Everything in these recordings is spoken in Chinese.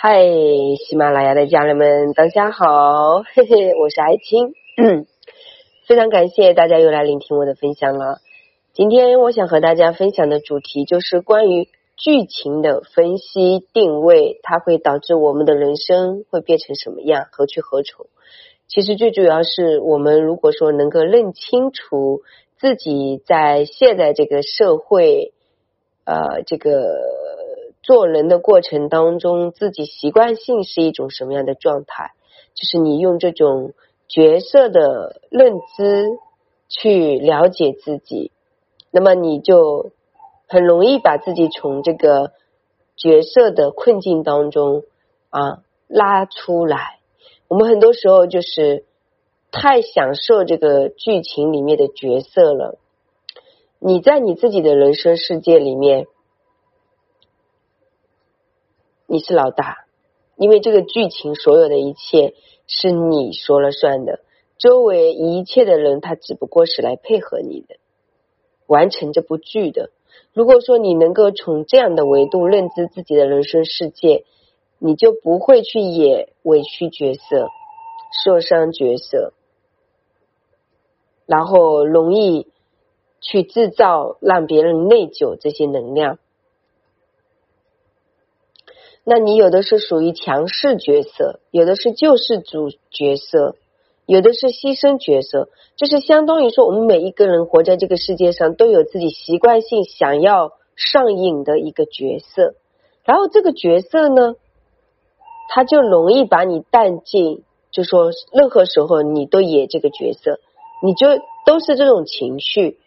嗨，喜马拉雅的家人们，大家好，嘿嘿，我是艾青，非常感谢大家又来聆听我的分享了。今天我想和大家分享的主题就是关于剧情的分析定位，它会导致我们的人生会变成什么样，何去何从？其实最主要是我们如果说能够认清楚自己在现在这个社会，呃，这个做人的过程当中，自己习惯性是一种什么样的状态，就是你用这种角色的认知去了解自己，那么你就很容易把自己从这个角色的困境当中啊拉出来。我们很多时候就是太享受这个剧情里面的角色了。你在你自己的人生世界里面，你是老大，因为这个剧情所有的一切是你说了算的，周围一切的人他只不过是来配合你的，完成这部剧的。如果说你能够从这样的维度认知自己的人生世界。你就不会去演委屈角色、受伤角色，然后容易去制造让别人内疚这些能量。那你有的是属于强势角色，有的是救世主角色，有的是牺牲角色，就是相当于说，我们每一个人活在这个世界上，都有自己习惯性想要上瘾的一个角色，然后这个角色呢？他就容易把你带进，就说任何时候你都演这个角色，你就都是这种情绪，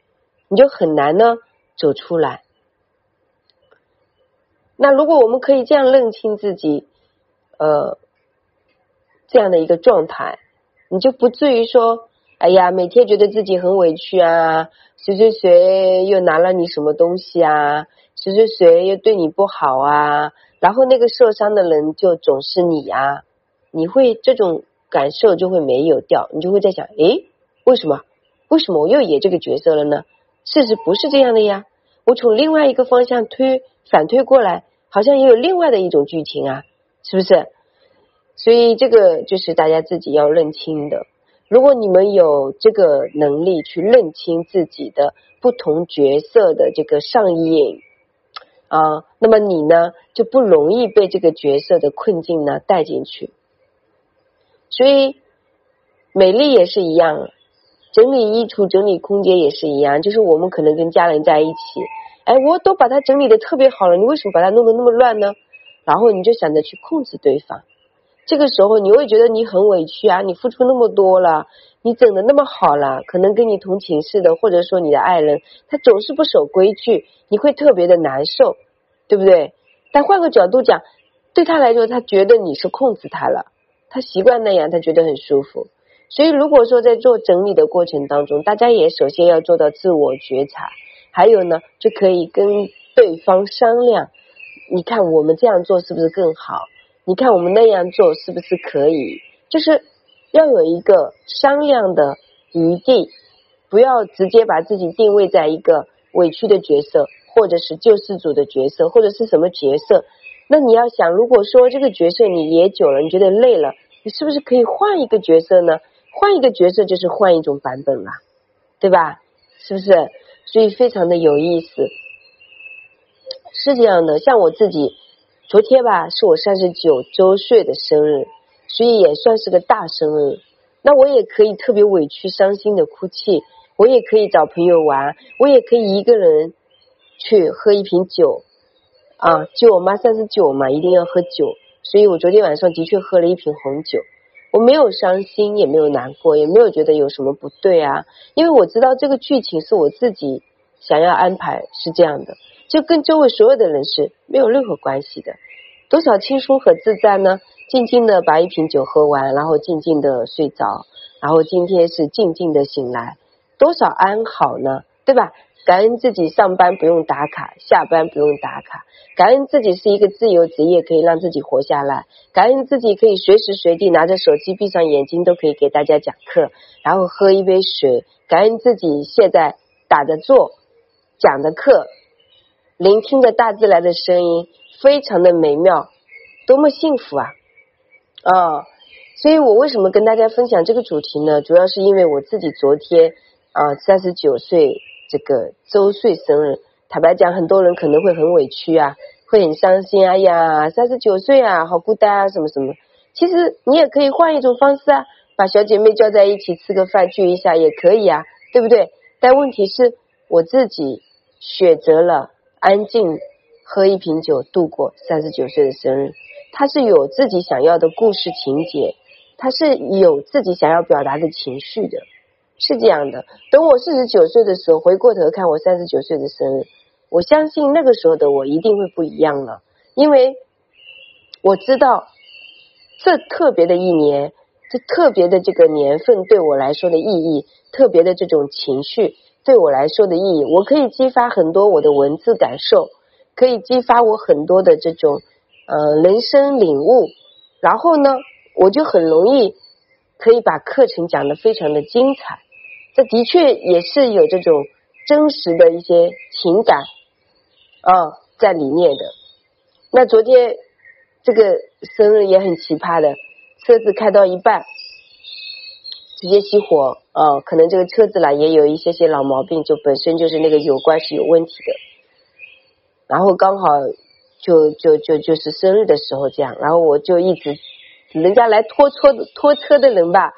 你就很难呢走出来。那如果我们可以这样认清自己，呃，这样的一个状态，你就不至于说，哎呀，每天觉得自己很委屈啊，谁谁谁又拿了你什么东西啊，谁谁谁又对你不好啊。然后那个受伤的人就总是你啊，你会这种感受就会没有掉，你就会在想，诶，为什么？为什么我又演这个角色了呢？事实不是这样的呀，我从另外一个方向推反推过来，好像也有另外的一种剧情啊，是不是？所以这个就是大家自己要认清的。如果你们有这个能力去认清自己的不同角色的这个上瘾。啊，那么你呢就不容易被这个角色的困境呢带进去，所以美丽也是一样，整理衣橱、整理空间也是一样，就是我们可能跟家人在一起，哎，我都把它整理的特别好了，你为什么把它弄得那么乱呢？然后你就想着去控制对方，这个时候你会觉得你很委屈啊，你付出那么多了，你整的那么好了，可能跟你同寝室的或者说你的爱人，他总是不守规矩。你会特别的难受，对不对？但换个角度讲，对他来说，他觉得你是控制他了，他习惯那样，他觉得很舒服。所以，如果说在做整理的过程当中，大家也首先要做到自我觉察，还有呢，就可以跟对方商量。你看，我们这样做是不是更好？你看，我们那样做是不是可以？就是要有一个商量的余地，不要直接把自己定位在一个。委屈的角色，或者是救世主的角色，或者是什么角色？那你要想，如果说这个角色你演久了，你觉得累了，你是不是可以换一个角色呢？换一个角色就是换一种版本啦，对吧？是不是？所以非常的有意思，是这样的。像我自己，昨天吧是我三十九周岁的生日，所以也算是个大生日。那我也可以特别委屈、伤心的哭泣。我也可以找朋友玩，我也可以一个人去喝一瓶酒啊！就我妈三十九嘛，一定要喝酒，所以我昨天晚上的确喝了一瓶红酒。我没有伤心，也没有难过，也没有觉得有什么不对啊，因为我知道这个剧情是我自己想要安排，是这样的，就跟周围所有的人是没有任何关系的。多少轻松和自在呢？静静的把一瓶酒喝完，然后静静的睡着，然后今天是静静的醒来。多少安好呢？对吧？感恩自己上班不用打卡，下班不用打卡；感恩自己是一个自由职业，可以让自己活下来；感恩自己可以随时随地拿着手机，闭上眼睛都可以给大家讲课，然后喝一杯水；感恩自己现在打着坐讲的课，聆听着大自然的声音，非常的美妙。多么幸福啊！啊，所以我为什么跟大家分享这个主题呢？主要是因为我自己昨天啊三十九岁这个周岁生日，坦白讲，很多人可能会很委屈啊，会很伤心。哎呀，三十九岁啊，好孤单啊，什么什么。其实你也可以换一种方式啊，把小姐妹叫在一起吃个饭聚一下也可以啊，对不对？但问题是我自己选择了安静喝一瓶酒度过三十九岁的生日，他是有自己想要的故事情节，他是有自己想要表达的情绪的，是这样的。等我四十九岁的时候，回过头看我三十九岁的生日，我相信那个时候的我一定会不一样了，因为我知道。这特别的一年，这特别的这个年份对我来说的意义，特别的这种情绪对我来说的意义，我可以激发很多我的文字感受，可以激发我很多的这种呃人生领悟，然后呢，我就很容易可以把课程讲得非常的精彩。这的确也是有这种真实的一些情感啊在里面的。那昨天。这个生日也很奇葩的，车子开到一半直接熄火啊！可能这个车子啦也有一些些老毛病，就本身就是那个油罐是有问题的。然后刚好就就就就是生日的时候这样，然后我就一直人家来拖车拖车的人吧，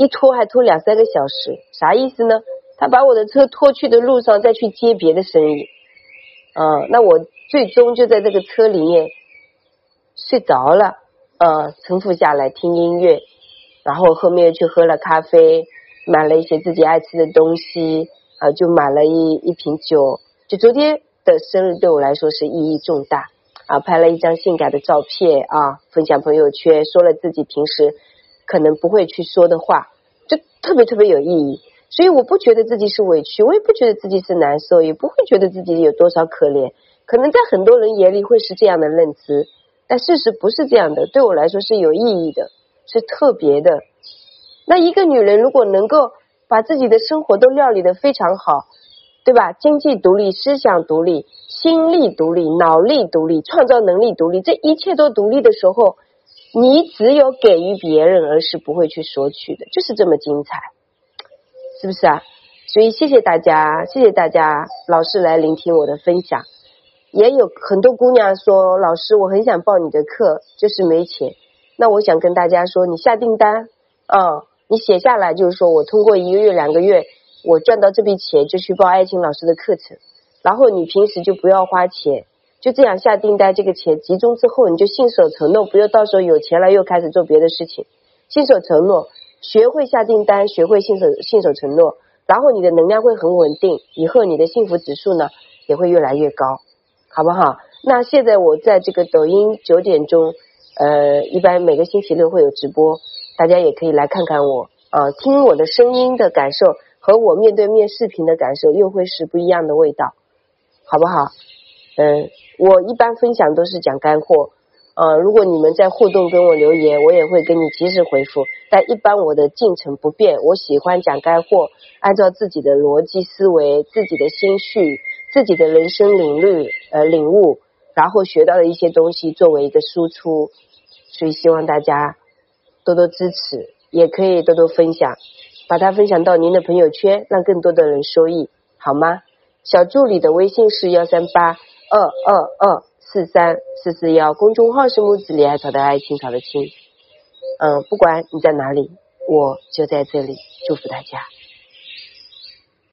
一拖还拖两三个小时，啥意思呢？他把我的车拖去的路上再去接别的生意啊！那我最终就在这个车里面。睡着了，呃，沉浮下来听音乐，然后后面又去喝了咖啡，买了一些自己爱吃的东西，啊，就买了一一瓶酒。就昨天的生日对我来说是意义重大，啊，拍了一张性感的照片啊，分享朋友圈，说了自己平时可能不会去说的话，就特别特别有意义。所以我不觉得自己是委屈，我也不觉得自己是难受，也不会觉得自己有多少可怜。可能在很多人眼里会是这样的认知。但事实不是这样的，对我来说是有意义的，是特别的。那一个女人如果能够把自己的生活都料理的非常好，对吧？经济独立、思想独立、心力独立、脑力独立、创造能力独立，这一切都独立的时候，你只有给予别人，而是不会去索取的，就是这么精彩，是不是啊？所以谢谢大家，谢谢大家，老师来聆听我的分享。也有很多姑娘说：“老师，我很想报你的课，就是没钱。”那我想跟大家说，你下订单啊，你写下来，就是说我通过一个月、两个月，我赚到这笔钱就去报爱情老师的课程。然后你平时就不要花钱，就这样下订单，这个钱集中之后，你就信守承诺，不要到时候有钱了又开始做别的事情。信守承诺，学会下订单，学会信守信守承诺，然后你的能量会很稳定，以后你的幸福指数呢也会越来越高。好不好？那现在我在这个抖音九点钟，呃，一般每个星期六会有直播，大家也可以来看看我啊，听我的声音的感受和我面对面视频的感受又会是不一样的味道，好不好？嗯，我一般分享都是讲干货，呃，如果你们在互动跟我留言，我也会给你及时回复，但一般我的进程不变，我喜欢讲干货，按照自己的逻辑思维，自己的心绪。自己的人生领略呃领悟，然后学到的一些东西作为一个输出，所以希望大家多多支持，也可以多多分享，把它分享到您的朋友圈，让更多的人受益，好吗？小助理的微信是幺三八二二二四三四四幺，公众号是木子李爱草的爱青草的青，嗯，不管你在哪里，我就在这里祝福大家。